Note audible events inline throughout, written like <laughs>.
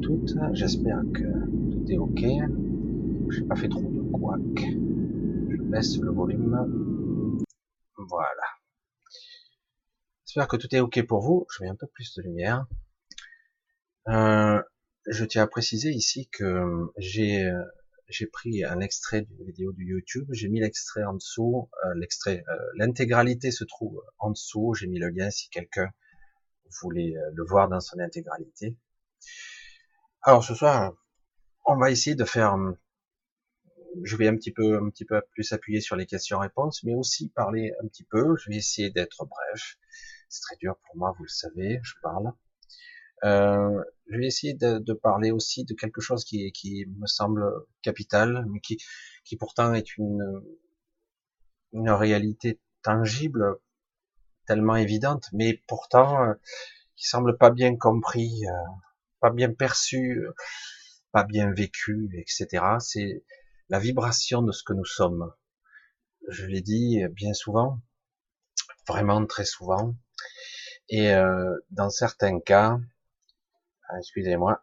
toutes. J'espère que tout est ok. J'ai pas fait trop de couac. Je baisse le volume. Voilà. J'espère que tout est ok pour vous. Je mets un peu plus de lumière. Euh, je tiens à préciser ici que j'ai j'ai pris un extrait d'une vidéo du YouTube. J'ai mis l'extrait en dessous. Euh, l'extrait, euh, l'intégralité se trouve en dessous. J'ai mis le lien si quelqu'un voulait le voir dans son intégralité. Alors ce soir, on va essayer de faire, je vais un petit peu, un petit peu plus appuyer sur les questions-réponses, mais aussi parler un petit peu. Je vais essayer d'être bref. C'est très dur pour moi, vous le savez, je parle. Euh, je vais essayer de, parler aussi de quelque chose qui, qui me semble capital, mais qui, qui pourtant est une, une réalité tangible, tellement évidente, mais pourtant euh, qui semble pas bien compris euh, pas bien perçu, pas bien vécu, etc. C'est la vibration de ce que nous sommes. Je l'ai dit bien souvent, vraiment très souvent. Et euh, dans certains cas, ah, excusez-moi,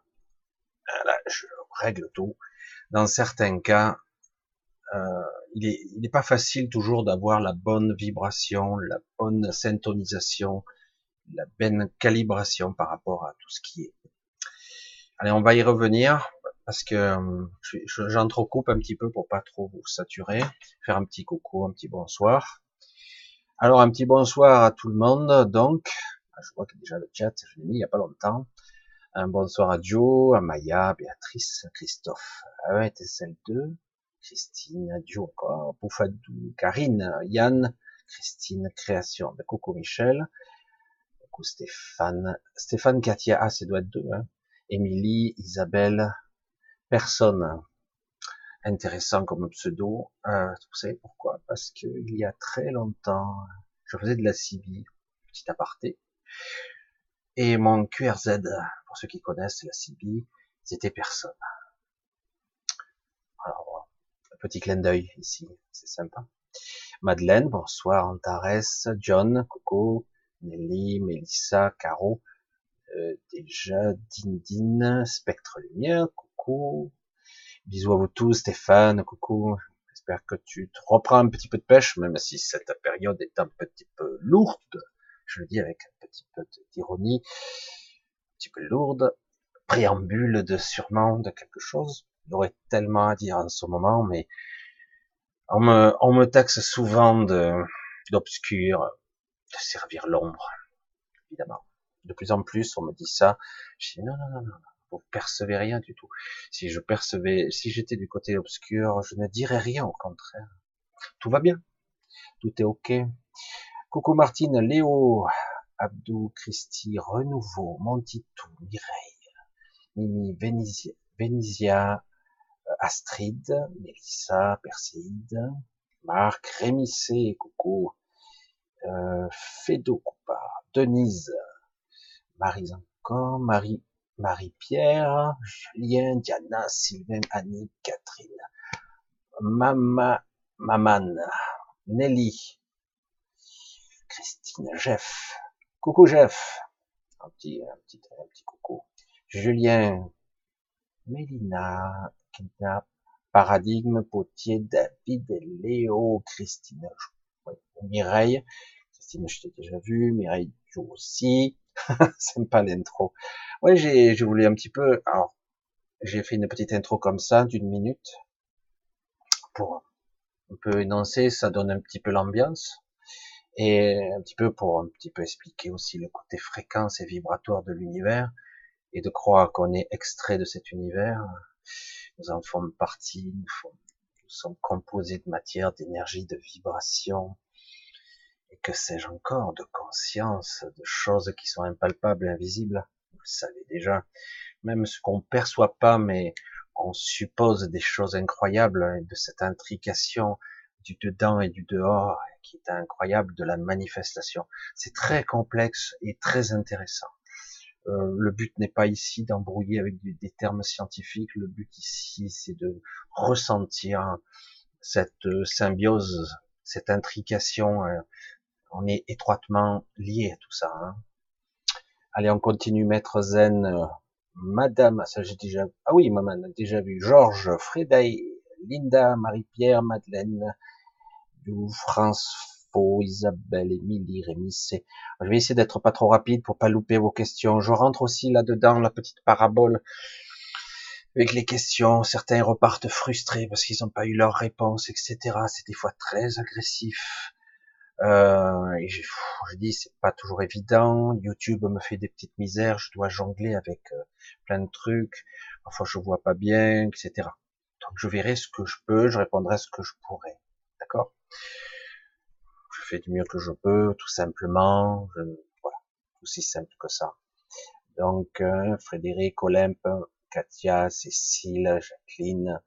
là je règle tout. Dans certains cas, euh, il n'est pas facile toujours d'avoir la bonne vibration, la bonne syntonisation, la bonne calibration par rapport à tout ce qui est. Allez, on va y revenir parce que euh, j'entrecoupe un petit peu pour pas trop vous saturer. Faire un petit coucou, un petit bonsoir. Alors un petit bonsoir à tout le monde. Donc, ah, je vois que déjà le chat, je l'ai mis il y a pas longtemps. Un bonsoir à Joe, à Maya, Béatrice, Christophe, à celle 2, Christine, Joe encore, Bouffadou, Karine, Yann, Christine, Création, de Coucou Michel, coucou Stéphane, Stéphane Katia, ah, c'est doit être deux, hein. Émilie, Isabelle, personne intéressant comme pseudo. Euh, vous savez pourquoi? Parce qu'il y a très longtemps, je faisais de la CB, petit aparté, et mon QRZ, pour ceux qui connaissent la CB, c'était personne. Alors, un petit clin d'œil ici, c'est sympa. Madeleine, bonsoir, Antares, John, Coco, Nelly, Melissa, Caro, euh, déjà Dindine, Spectre Lumière, coucou. Bisous à vous tous, Stéphane, coucou. J'espère que tu te reprends un petit peu de pêche, même si cette période est un petit peu lourde. Je le dis avec un petit peu d'ironie, un petit peu lourde. Préambule de sûrement de quelque chose. Il aurait tellement à dire en ce moment, mais on me, on me taxe souvent de, d'obscur, de servir l'ombre, évidemment de plus en plus, on me dit ça. Je dis non, non, non, non, vous percevez rien du tout. Si je percevais, si j'étais du côté obscur, je ne dirais rien, au contraire. Tout va bien. Tout est ok. Coucou Martine, Léo, Abdou, Christy, Renouveau, Montitou, Mireille, Mimi, Vénisia, euh, Astrid, Mélissa, Perséide, Marc, Rémissé, coucou, euh, Fédo Denise, Marie encore, Marie, Marie-Pierre, Julien, Diana, Sylvain, Annie, Catherine, Mama, Maman, Nelly, Christine, Jeff, coucou Jeff, un petit, un petit, un petit coucou, Julien, Mélina, Kidnap, Paradigme, Potier, David, Léo, Christine, Mireille, Christine, je t'ai déjà vu, Mireille, aussi, <laughs> pas l'intro. Ouais, j'ai, je un petit peu, alors, j'ai fait une petite intro comme ça, d'une minute, pour un peu énoncer, ça donne un petit peu l'ambiance, et un petit peu pour un petit peu expliquer aussi le côté fréquence et vibratoire de l'univers, et de croire qu'on est extrait de cet univers. Nous en sommes partie, nous, nous sommes composés de matière, d'énergie, de vibration, et que sais-je encore, de conscience, de choses qui sont impalpables, invisibles? Vous le savez déjà. Même ce qu'on perçoit pas, mais on suppose des choses incroyables de cette intrication du dedans et du dehors qui est incroyable de la manifestation. C'est très complexe et très intéressant. Euh, le but n'est pas ici d'embrouiller avec des termes scientifiques. Le but ici, c'est de ressentir cette symbiose, cette intrication euh, on est étroitement lié à tout ça. Hein. Allez, on continue, maître Zen, euh, Madame, ça j'ai déjà, ah oui, maman a déjà vu, Georges, Frédéric, Linda, Marie-Pierre, Madeleine, France, Faux, Isabelle, Émilie, Rémi, c'est, je vais essayer d'être pas trop rapide pour pas louper vos questions. Je rentre aussi là-dedans, la petite parabole, avec les questions. Certains repartent frustrés parce qu'ils n'ont pas eu leur réponse, etc. C'est des fois très agressif. Euh, et je, dis c'est pas toujours évident. YouTube me fait des petites misères. Je dois jongler avec euh, plein de trucs. Parfois je vois pas bien, etc. Donc je verrai ce que je peux. Je répondrai ce que je pourrai. D'accord? Je fais du mieux que je peux, tout simplement. Je, voilà, aussi simple que ça. Donc euh, Frédéric, Olympe, Katia, Cécile, Jacqueline.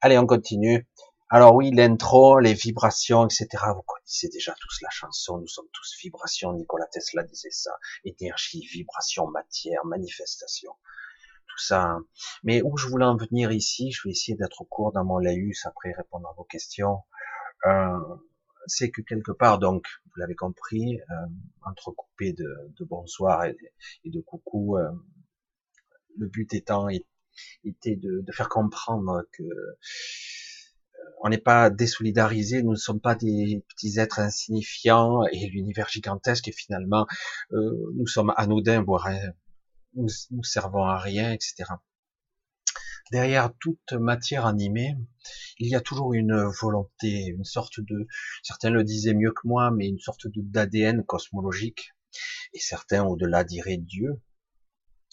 Allez, on continue. Alors oui, l'intro, les vibrations, etc. Vous connaissez déjà tous la chanson. Nous sommes tous vibrations. Nicolas Tesla disait ça. Énergie, vibration, matière, manifestation. Tout ça. Mais où je voulais en venir ici, je vais essayer d'être court dans mon laïus après répondre à vos questions. Euh, c'est que quelque part, donc, vous l'avez compris, euh, entrecoupé de, de bonsoir et, de coucou, euh, le but étant était de, de faire comprendre que on n'est pas désolidarisés, nous ne sommes pas des petits êtres insignifiants et l'univers gigantesque et finalement euh, nous sommes anodins, voire nous, nous servons à rien, etc. Derrière toute matière animée, il y a toujours une volonté, une sorte de, certains le disaient mieux que moi, mais une sorte d'ADN cosmologique, et certains au-delà diraient Dieu,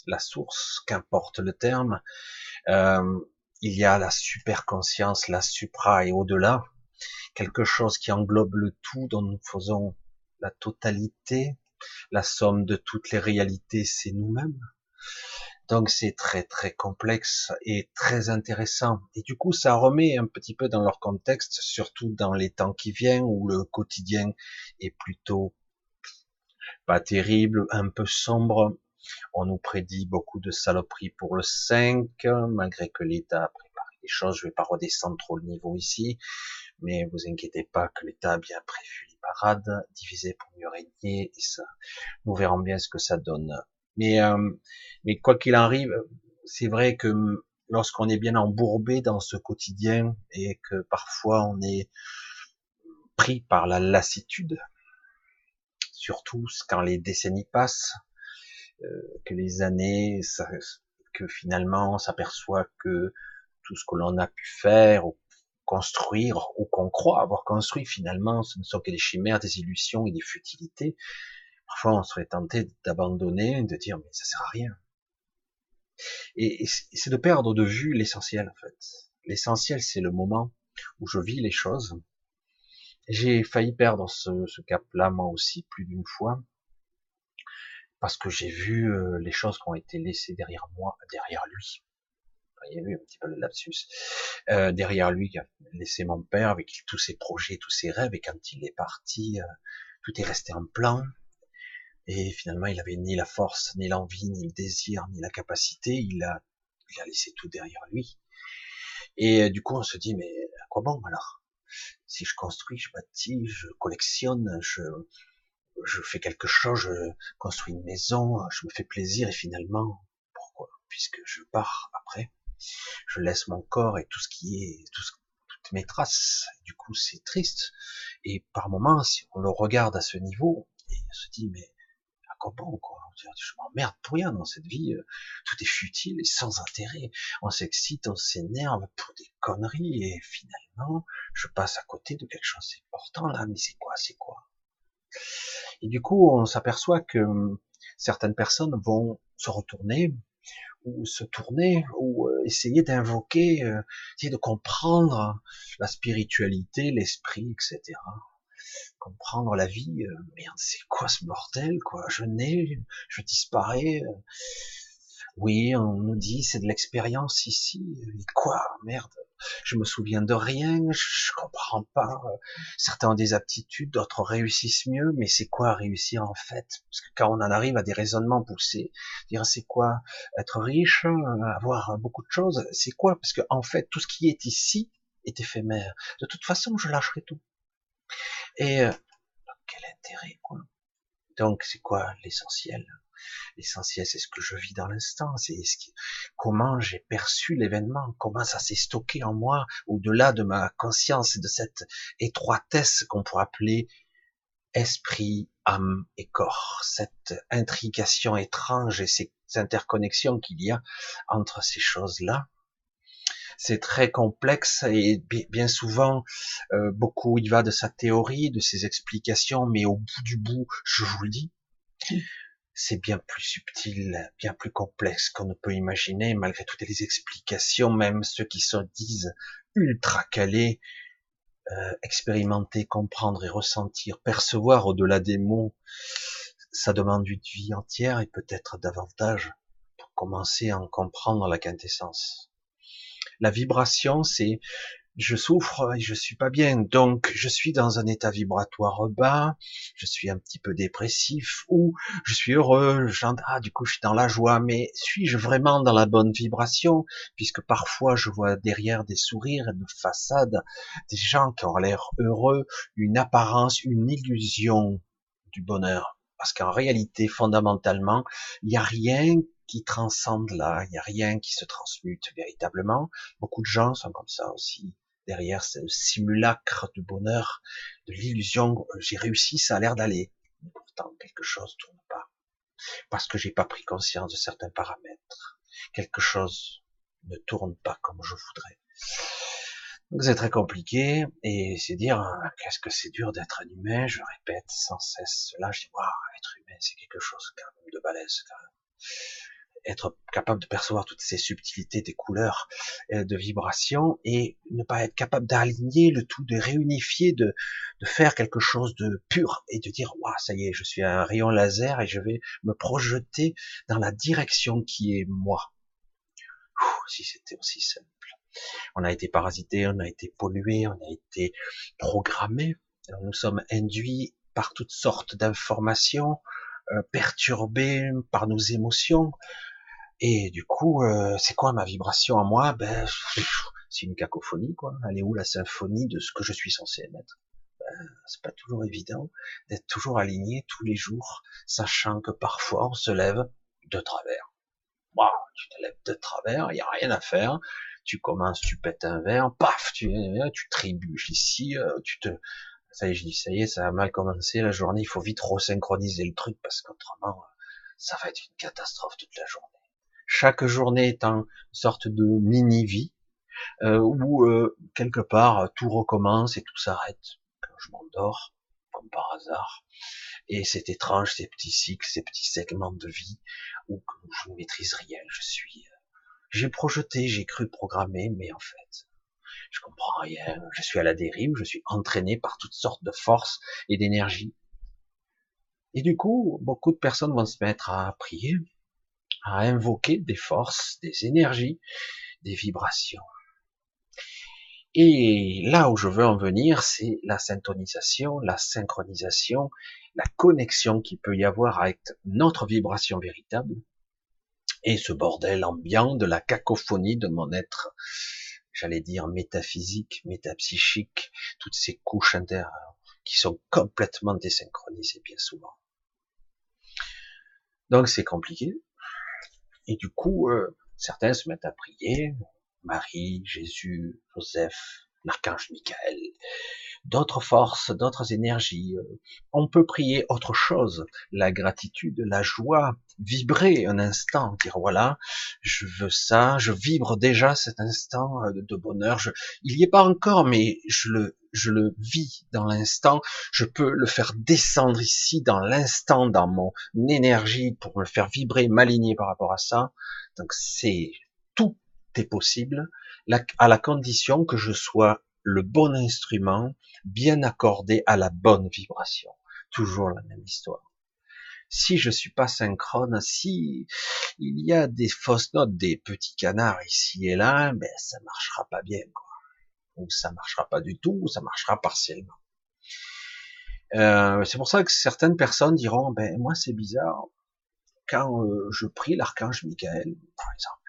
la source, qu'importe le terme. Euh, il y a la super conscience, la supra et au-delà, quelque chose qui englobe le tout dont nous faisons la totalité, la somme de toutes les réalités, c'est nous-mêmes. Donc c'est très très complexe et très intéressant. Et du coup, ça remet un petit peu dans leur contexte, surtout dans les temps qui viennent où le quotidien est plutôt pas terrible, un peu sombre, on nous prédit beaucoup de saloperies pour le 5, malgré que l'État a préparé les choses. Je vais pas redescendre trop le niveau ici, mais vous inquiétez pas que l'État a bien prévu les parades, divisé pour mieux régner, et ça, nous verrons bien ce que ça donne. Mais, euh, mais quoi qu'il arrive, c'est vrai que lorsqu'on est bien embourbé dans ce quotidien et que parfois on est pris par la lassitude, surtout quand les décennies passent, que les années, ça, que finalement on s'aperçoit que tout ce que l'on a pu faire ou construire ou qu'on croit avoir construit finalement ce ne sont que des chimères, des illusions et des futilités. Parfois on serait tenté d'abandonner, de dire mais ça sert à rien. Et, c'est de perdre de vue l'essentiel en fait. L'essentiel c'est le moment où je vis les choses. J'ai failli perdre ce, ce cap-là moi aussi plus d'une fois parce que j'ai vu euh, les choses qui ont été laissées derrière moi, derrière lui. Vous avez vu un petit peu le lapsus. Euh, derrière lui, qui a laissé mon père avec tous ses projets, tous ses rêves, et quand il est parti, euh, tout est resté en plan. Et finalement, il avait ni la force, ni l'envie, ni le désir, ni la capacité. Il a, il a laissé tout derrière lui. Et du coup, on se dit, mais à quoi bon alors? Si je construis, je bâtis, je collectionne, je, je fais quelque chose, je construis une maison, je me fais plaisir et finalement, pourquoi? Puisque je pars après, je laisse mon corps et tout ce qui est, tout toutes mes traces. Du coup, c'est triste. Et par moments, si on le regarde à ce niveau, et on se dit, mais à quoi bon, quoi? Je m'emmerde pour rien dans cette vie. Tout est futile et sans intérêt. On s'excite, on s'énerve pour des conneries et finalement, je passe à côté de quelque chose d'important là. Mais c'est quoi C'est quoi? Et du coup, on s'aperçoit que hum, certaines personnes vont se retourner ou se tourner ou euh, essayer d'invoquer, euh, essayer de comprendre la spiritualité, l'esprit, etc. Comprendre la vie. Euh, merde, c'est quoi ce mortel, quoi? Je nais, je disparais. oui, on nous dit c'est de l'expérience ici. quoi? Merde je me souviens de rien, je comprends pas. Certains ont des aptitudes, d'autres réussissent mieux, mais c'est quoi réussir en fait? Parce que quand on en arrive à des raisonnements poussés, dire c'est quoi être riche, avoir beaucoup de choses, c'est quoi? Parce que en fait, tout ce qui est ici est éphémère. De toute façon, je lâcherai tout. Et euh, quel intérêt quoi? Donc c'est quoi l'essentiel? L'essentiel, c'est ce que je vis dans l'instant, c'est ce qui, comment j'ai perçu l'événement, comment ça s'est stocké en moi, au-delà de ma conscience et de cette étroitesse qu'on pourrait appeler esprit, âme et corps, cette intrication étrange et ces interconnexions qu'il y a entre ces choses-là. C'est très complexe et bien souvent, euh, beaucoup il va de sa théorie, de ses explications, mais au bout du bout, je vous le dis, c'est bien plus subtil, bien plus complexe qu'on ne peut imaginer, malgré toutes les explications, même ceux qui se disent ultra calés, euh, expérimenter, comprendre et ressentir, percevoir au-delà des mots, ça demande une vie entière et peut-être davantage pour commencer à en comprendre la quintessence. La vibration, c'est je souffre et je suis pas bien, donc je suis dans un état vibratoire bas, je suis un petit peu dépressif ou je suis heureux, ah du coup je suis dans la joie, mais suis-je vraiment dans la bonne vibration? Puisque parfois je vois derrière des sourires de façade des gens qui ont l'air heureux, une apparence, une illusion du bonheur, parce qu'en réalité fondamentalement il n'y a rien qui transcende là, il n'y a rien qui se transmute véritablement. Beaucoup de gens sont comme ça aussi derrière ce simulacre de bonheur, de l'illusion, euh, j'ai réussi, ça a l'air d'aller. pourtant, quelque chose tourne pas. Parce que j'ai pas pris conscience de certains paramètres. Quelque chose ne tourne pas comme je voudrais. Donc c'est très compliqué, et c'est dire, euh, qu'est-ce que c'est dur d'être un humain, je répète sans cesse cela, je dis, waouh, être humain, c'est quelque chose quand même de balèze, quand même être capable de percevoir toutes ces subtilités des couleurs, euh, de vibrations, et ne pas être capable d'aligner le tout, de réunifier, de, de faire quelque chose de pur et de dire, waouh, ça y est, je suis un rayon laser et je vais me projeter dans la direction qui est moi. si c'était aussi simple. On a été parasité, on a été pollué, on a été programmé. Nous sommes induits par toutes sortes d'informations, euh, perturbés par nos émotions, et du coup, euh, c'est quoi ma vibration à moi? Ben, c'est une cacophonie, quoi. Elle est où la symphonie de ce que je suis censé émettre? Ben, C'est pas toujours évident d'être toujours aligné tous les jours, sachant que parfois on se lève de travers. Wow, tu te lèves de travers, il y a rien à faire. Tu commences, tu pètes un verre, paf, tu, tu trébuches ici, euh, tu te, ça y est, je dis, ça y est, ça a mal commencé la journée, il faut vite resynchroniser le truc parce qu'autrement, ça va être une catastrophe toute la journée chaque journée est une sorte de mini-vie, euh, où euh, quelque part tout recommence et tout s'arrête quand je m'endors, comme par hasard. Et c'est étrange ces petits cycles, ces petits segments de vie où je ne maîtrise rien. Je suis, euh, j'ai projeté, j'ai cru programmer, mais en fait, je comprends rien. Je suis à la dérive, je suis entraîné par toutes sortes de forces et d'énergie. Et du coup, beaucoup de personnes vont se mettre à prier, à invoquer des forces, des énergies, des vibrations. Et là où je veux en venir, c'est la syntonisation, la synchronisation, la connexion qu'il peut y avoir avec notre vibration véritable et ce bordel ambiant de la cacophonie de mon être, j'allais dire métaphysique, métapsychique, toutes ces couches intérieures qui sont complètement désynchronisées bien souvent. Donc c'est compliqué, et du coup, euh, certains se mettent à prier, Marie, Jésus, Joseph, l'archange Michael, d'autres forces, d'autres énergies. Euh, on peut prier autre chose, la gratitude, la joie, vibrer un instant, dire voilà, je veux ça, je vibre déjà cet instant euh, de bonheur. Je, il n'y est pas encore, mais je le, je le vis dans l'instant. Je peux le faire descendre ici dans l'instant, dans mon énergie pour me faire vibrer, m'aligner par rapport à ça. Donc c'est tout est possible à la condition que je sois le bon instrument, bien accordé à la bonne vibration. Toujours la même histoire. Si je suis pas synchrone, si il y a des fausses notes, des petits canards ici et là, ben ça marchera pas bien. Ou ça marchera pas du tout, ou ça marchera partiellement. Euh, c'est pour ça que certaines personnes diront, ben moi c'est bizarre, quand euh, je prie l'archange Michael, par exemple,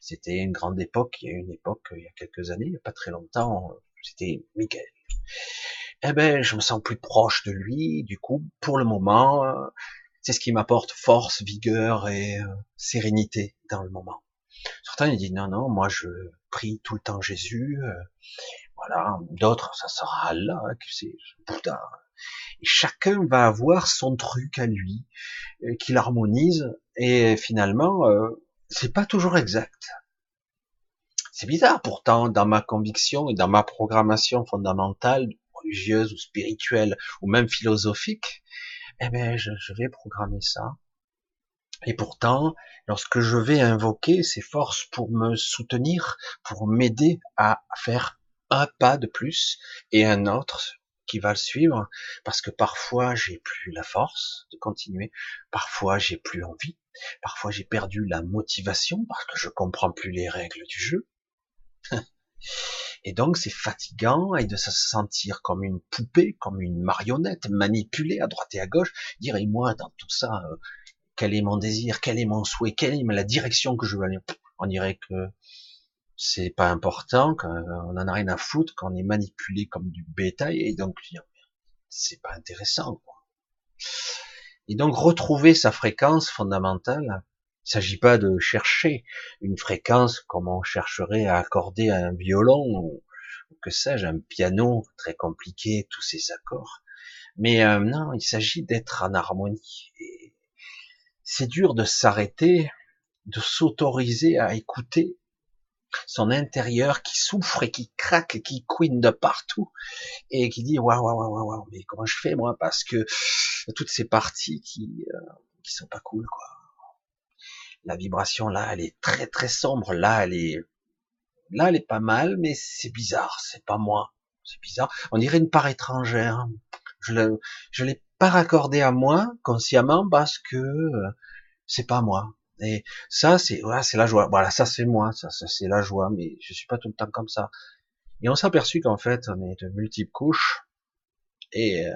c'était une grande époque, il y a une époque, il y a quelques années, il n'y a pas très longtemps, c'était Michael. Eh ben, je me sens plus proche de lui, du coup, pour le moment, C'est ce qui m'apporte force, vigueur et euh, sérénité dans le moment. Certains ils disent non non, moi je prie tout le temps Jésus. Euh, voilà, d'autres ça sera Allah, que c'est Bouddha. Et chacun va avoir son truc à lui, euh, qu'il harmonise. Et finalement, euh, c'est pas toujours exact. C'est bizarre pourtant dans ma conviction et dans ma programmation fondamentale, religieuse ou spirituelle ou même philosophique, eh ben je, je vais programmer ça. Et pourtant, lorsque je vais invoquer ces forces pour me soutenir, pour m'aider à faire un pas de plus et un autre qui va le suivre, parce que parfois j'ai plus la force de continuer, parfois j'ai plus envie, parfois j'ai perdu la motivation parce que je comprends plus les règles du jeu, <laughs> et donc c'est fatigant et de se sentir comme une poupée, comme une marionnette, manipulée à droite et à gauche, dire et moi dans tout ça, euh, quel est mon désir, quel est mon souhait, quelle est la direction que je veux aller. On dirait que c'est pas important, qu'on en a rien à foutre, qu'on est manipulé comme du bétail, et donc c'est pas intéressant. Quoi. Et donc retrouver sa fréquence fondamentale, il s'agit pas de chercher une fréquence comme on chercherait à accorder un violon ou, que sais-je, un piano très compliqué, tous ces accords. Mais euh, non, il s'agit d'être en harmonie. Et c'est dur de s'arrêter, de s'autoriser à écouter son intérieur qui souffre et qui craque et qui couine de partout et qui dit waouh waouh waouh waouh mais comment je fais moi? Parce que toutes ces parties qui euh, qui sont pas cool quoi la vibration là, elle est très très sombre. Là, elle est, là, elle est pas mal, mais c'est bizarre. C'est pas moi. C'est bizarre. On dirait une part étrangère. Je l'ai, je l'ai pas raccordé à moi consciemment parce que euh, c'est pas moi. Et ça, c'est, voilà, c'est la joie. Voilà, ça c'est moi. Ça, c'est la joie. Mais je suis pas tout le temps comme ça. Et on s'est qu'en fait, on est de multiples couches et euh,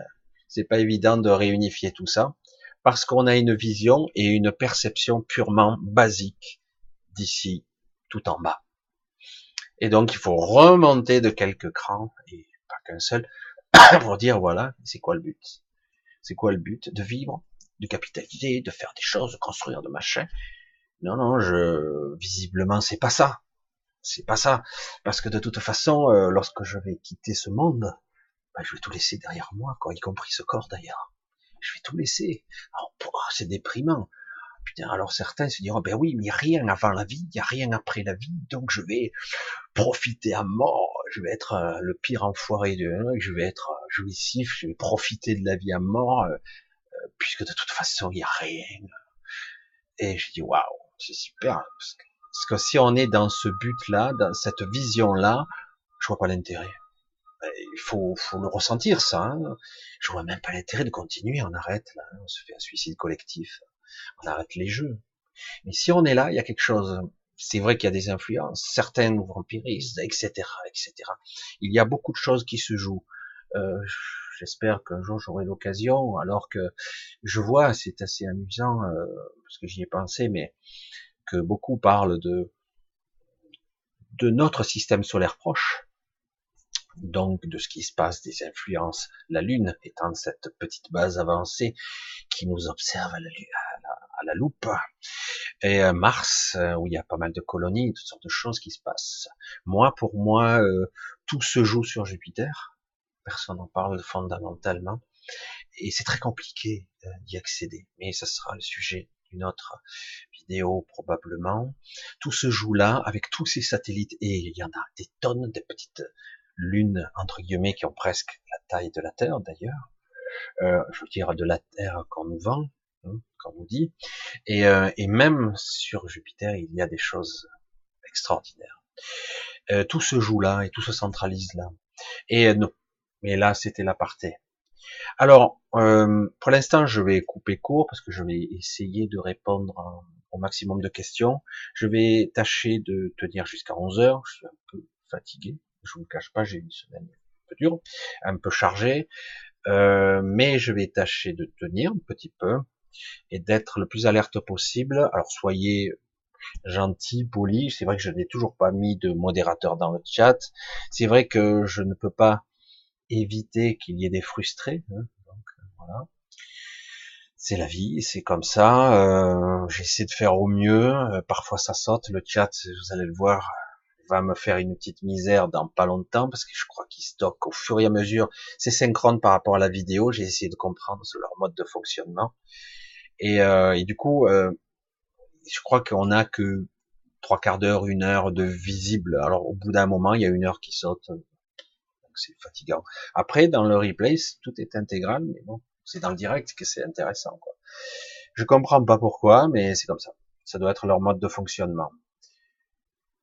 c'est pas évident de réunifier tout ça parce qu'on a une vision et une perception purement basique d'ici tout en bas. Et donc il faut remonter de quelques crans, et pas qu'un seul, <coughs> pour dire voilà, c'est quoi le but? C'est quoi le but De vivre, de capitaliser, de faire des choses, de construire, de machin Non, non, je visiblement c'est pas ça. C'est pas ça. Parce que de toute façon, euh, lorsque je vais quitter ce monde, ben, je vais tout laisser derrière moi, quoi, y compris ce corps d'ailleurs je vais tout laisser. c'est déprimant. Putain, alors certains se diront, ben oui, mais n'y a rien avant la vie, il n'y a rien après la vie, donc je vais profiter à mort, je vais être euh, le pire enfoiré de, je vais être euh, jouissif, je vais profiter de la vie à mort, puisque de toute façon, il n'y a rien. Et je dis, waouh, c'est super, parce que, si on est dans ce but-là, dans cette vision-là, je vois pas l'intérêt il faut, faut le ressentir ça. Hein. Je vois même pas l'intérêt de continuer. On arrête là, on se fait un suicide collectif. On arrête les jeux. Mais si on est là, il y a quelque chose. C'est vrai qu'il y a des influences. Certains nous vampirisent, etc., etc. Il y a beaucoup de choses qui se jouent. Euh, J'espère qu'un jour j'aurai l'occasion, alors que je vois, c'est assez amusant euh, parce que j'y ai pensé, mais que beaucoup parlent de de notre système solaire proche, donc de ce qui se passe, des influences. La Lune étant cette petite base avancée qui nous observe à la, loupe. Et euh, Mars, euh, où il y a pas mal de colonies, toutes sortes de choses qui se passent. Moi, pour moi, euh, tout se joue sur Jupiter. Personne n'en parle fondamentalement. Et c'est très compliqué d'y accéder. Mais ce sera le sujet d'une autre vidéo probablement. Tout se joue là avec tous ces satellites et il y en a des tonnes de petites lunes entre guillemets qui ont presque la taille de la Terre d'ailleurs, euh, je veux dire de la Terre qu'on nous vend, hein, qu'on nous dit, et, euh, même sur Jupiter il y a des choses extraordinaires. Euh, tout se joue là et tout se centralise là. Et euh, non, mais là c'était l'aparté. Alors euh, pour l'instant je vais couper court parce que je vais essayer de répondre au maximum de questions. Je vais tâcher de tenir jusqu'à 11 heures. Je suis un peu fatigué je vous le cache pas, j'ai une semaine un peu dure, un peu chargée, euh, mais je vais tâcher de tenir un petit peu et d'être le plus alerte possible. Alors soyez gentil, poli. C'est vrai que je n'ai toujours pas mis de modérateur dans le chat. C'est vrai que je ne peux pas éviter qu'il y ait des frustrés. Hein, donc voilà. c'est la vie, c'est comme ça. Euh, J'essaie de faire au mieux. Euh, parfois ça saute. Le chat, vous allez le voir, va me faire une petite misère dans pas longtemps parce que je crois qu'il stocke au fur et à mesure. C'est synchrone par rapport à la vidéo. J'ai essayé de comprendre leur mode de fonctionnement. Et, euh, du coup, euh, je crois qu'on a que trois quarts d'heure, une heure de visible. Alors au bout d'un moment, il y a une heure qui saute. C'est fatigant. Après, dans le replay, tout est intégral, mais bon, c'est dans le direct que c'est intéressant. Quoi. Je comprends pas pourquoi, mais c'est comme ça. Ça doit être leur mode de fonctionnement.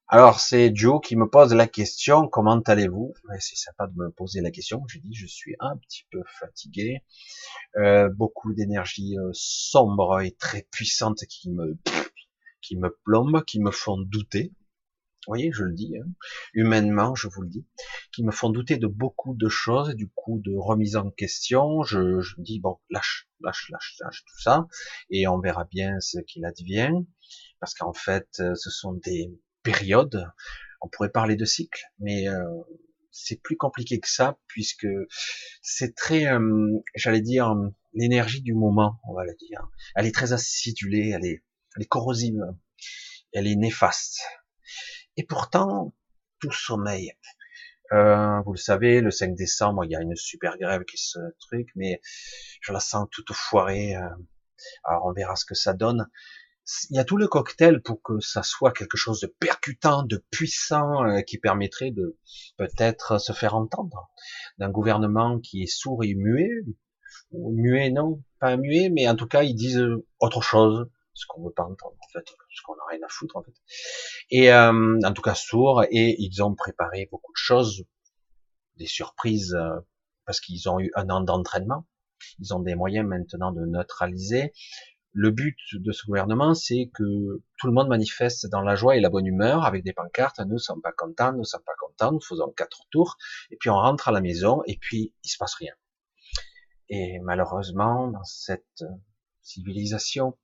Alors c'est Joe qui me pose la question comment allez-vous? C'est sympa de me poser la question. J'ai dit je suis un petit peu fatigué, euh, beaucoup d'énergie euh, sombre et très puissante qui me qui me plombe, qui me font douter. Vous voyez, je le dis, hein, humainement, je vous le dis, qui me font douter de beaucoup de choses, du coup de remise en question. Je, je dis bon, lâche, lâche, lâche, lâche tout ça, et on verra bien ce qu'il advient, parce qu'en fait, euh, ce sont des périodes. On pourrait parler de cycles, mais euh, c'est plus compliqué que ça, puisque c'est très, euh, j'allais dire, l'énergie du moment, on va le dire. Elle est très acidulée, elle est, elle est corrosive, elle est néfaste. Et pourtant, tout sommeil. Euh, vous le savez, le 5 décembre, il y a une super grève qui se truc, mais je la sens toute foirée. Euh. alors on verra ce que ça donne. Il y a tout le cocktail pour que ça soit quelque chose de percutant, de puissant, euh, qui permettrait de peut-être se faire entendre. D'un gouvernement qui est sourd et muet, muet non, pas muet, mais en tout cas ils disent autre chose, ce qu'on veut pas entendre en fait, ce qu'on n'a rien à foutre en fait. Et euh, en tout cas sourd, et ils ont préparé beaucoup de choses, des surprises, euh, parce qu'ils ont eu un an d'entraînement. Ils ont des moyens maintenant de neutraliser. Le but de ce gouvernement, c'est que tout le monde manifeste dans la joie et la bonne humeur avec des pancartes. Nous sommes pas contents, nous sommes pas contents, nous faisons quatre tours, et puis on rentre à la maison, et puis il se passe rien. Et malheureusement, dans cette civilisation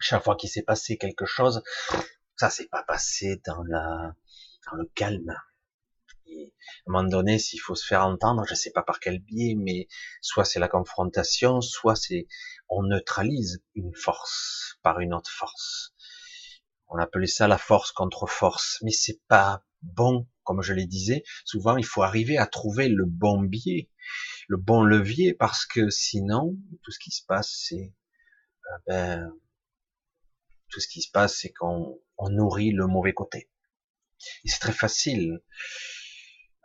chaque fois qu'il s'est passé quelque chose, ça s'est pas passé dans la, dans le calme. Et à un moment donné, s'il faut se faire entendre, je sais pas par quel biais, mais soit c'est la confrontation, soit c'est on neutralise une force par une autre force. On appelait ça la force contre force, mais c'est pas bon, comme je le disais. Souvent, il faut arriver à trouver le bon biais, le bon levier, parce que sinon, tout ce qui se passe, c'est euh, ben, tout ce qui se passe, c'est qu'on nourrit le mauvais côté. C'est très facile.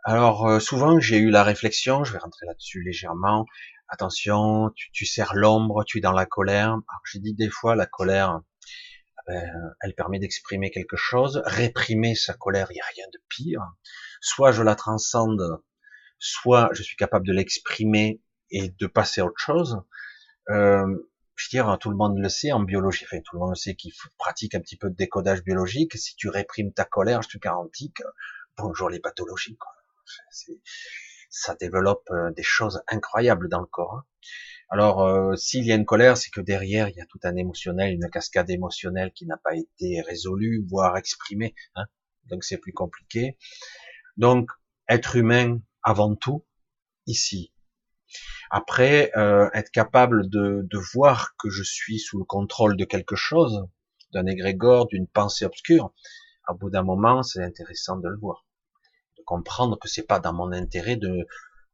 Alors euh, souvent j'ai eu la réflexion, je vais rentrer là-dessus légèrement. Attention, tu, tu sers l'ombre, tu es dans la colère. Alors j'ai dit des fois la colère, eh ben, elle permet d'exprimer quelque chose. Réprimer sa colère, il n'y a rien de pire. Soit je la transcende, soit je suis capable de l'exprimer et de passer à autre chose. Euh, je veux dire, tout le monde le sait en biologie, enfin, tout le monde le sait qu'il pratique un petit peu de décodage biologique. Si tu réprimes ta colère, je te garantis que bonjour les pathologies. Quoi. Ça développe euh, des choses incroyables dans le corps. Hein. Alors, euh, s'il y a une colère, c'est que derrière, il y a tout un émotionnel, une cascade émotionnelle qui n'a pas été résolue, voire exprimée. Hein. Donc, c'est plus compliqué. Donc, être humain avant tout, ici, après, euh, être capable de, voir que je suis sous le contrôle de quelque chose, d'un égrégore, d'une pensée obscure, à bout d'un moment, c'est intéressant de le voir, de comprendre que c'est pas dans mon intérêt de,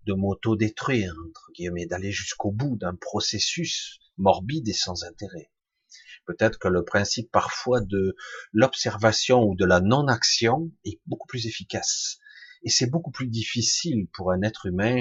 de m'auto-détruire, entre guillemets, d'aller jusqu'au bout d'un processus morbide et sans intérêt. Peut-être que le principe parfois de l'observation ou de la non-action est beaucoup plus efficace. Et c'est beaucoup plus difficile pour un être humain